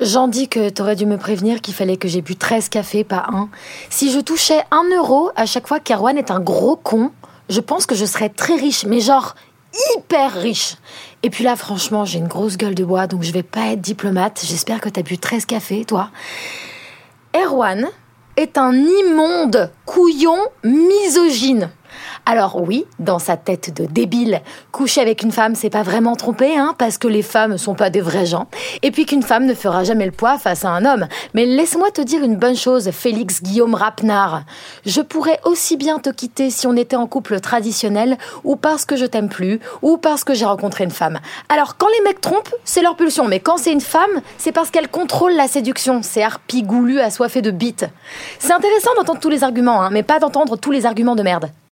J'en dis que t'aurais dû me prévenir qu'il fallait que j'ai bu 13 cafés, pas un. Si je touchais un euro à chaque fois qu'Erwan est un gros con, je pense que je serais très riche, mais genre hyper riche. Et puis là, franchement, j'ai une grosse gueule de bois, donc je vais pas être diplomate. J'espère que t'as bu 13 cafés, toi. Erwan est un immonde couillon misogyne. Alors oui, dans sa tête de débile, coucher avec une femme, c'est pas vraiment tromper, hein, parce que les femmes sont pas des vrais gens, et puis qu'une femme ne fera jamais le poids face à un homme. Mais laisse-moi te dire une bonne chose, Félix Guillaume Rapnard. Je pourrais aussi bien te quitter si on était en couple traditionnel, ou parce que je t'aime plus, ou parce que j'ai rencontré une femme. Alors quand les mecs trompent, c'est leur pulsion, mais quand c'est une femme, c'est parce qu'elle contrôle la séduction. C'est harpie goulu assoiffé de bites. C'est intéressant d'entendre tous les arguments, hein, mais pas d'entendre tous les arguments de merde.